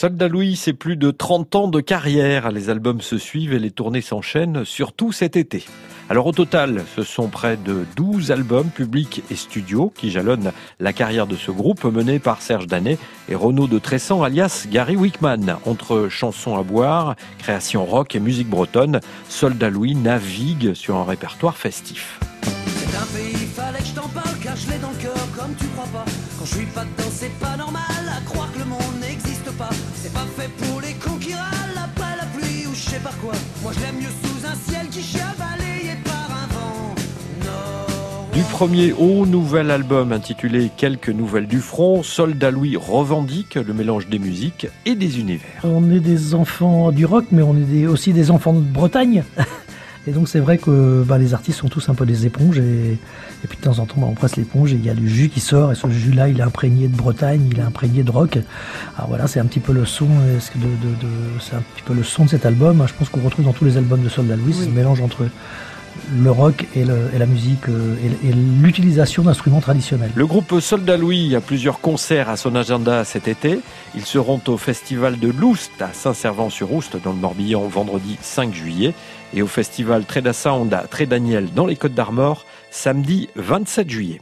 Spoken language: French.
Soldat Louis, c'est plus de 30 ans de carrière. Les albums se suivent et les tournées s'enchaînent, surtout cet été. Alors au total, ce sont près de 12 albums publics et studios qui jalonnent la carrière de ce groupe mené par Serge Danet et Renaud de Tressan alias Gary Wickman. Entre chansons à boire, création rock et musique bretonne, Soldat Louis navigue sur un répertoire festif. Pas. C'est pas fait pour les cons qui râlent après la pluie ou je sais pas quoi. Moi je l'aime mieux sous un ciel qui chie balayé par un vent. Nord. Du premier au nouvel album intitulé Quelques nouvelles du front, Soldat Louis revendique le mélange des musiques et des univers. On est des enfants du rock, mais on est des- aussi des enfants de Bretagne. Et donc c'est vrai que bah, les artistes sont tous un peu des éponges et, et puis de temps en temps bah, on presse l'éponge et il y a du jus qui sort et ce jus là il est imprégné de Bretagne, il est imprégné de rock. Alors voilà c'est un petit peu le son, euh, de, de- de- c'est un petit peu le son de cet album. Je pense qu'on retrouve dans tous les albums de Soldat Louis ce mélange entre le rock et, la musique euh, et, et l'utilisation d'instruments traditionnels. Le groupe Soldat Louis a plusieurs concerts à son agenda cet été. Ils seront au festival de l'Oust à Saint-Servant-sur-Oust dans le Morbihan vendredi 5 juillet et au festival Tréda Sound à Trédaniel dans les Côtes d'Armor samedi 27 juillet.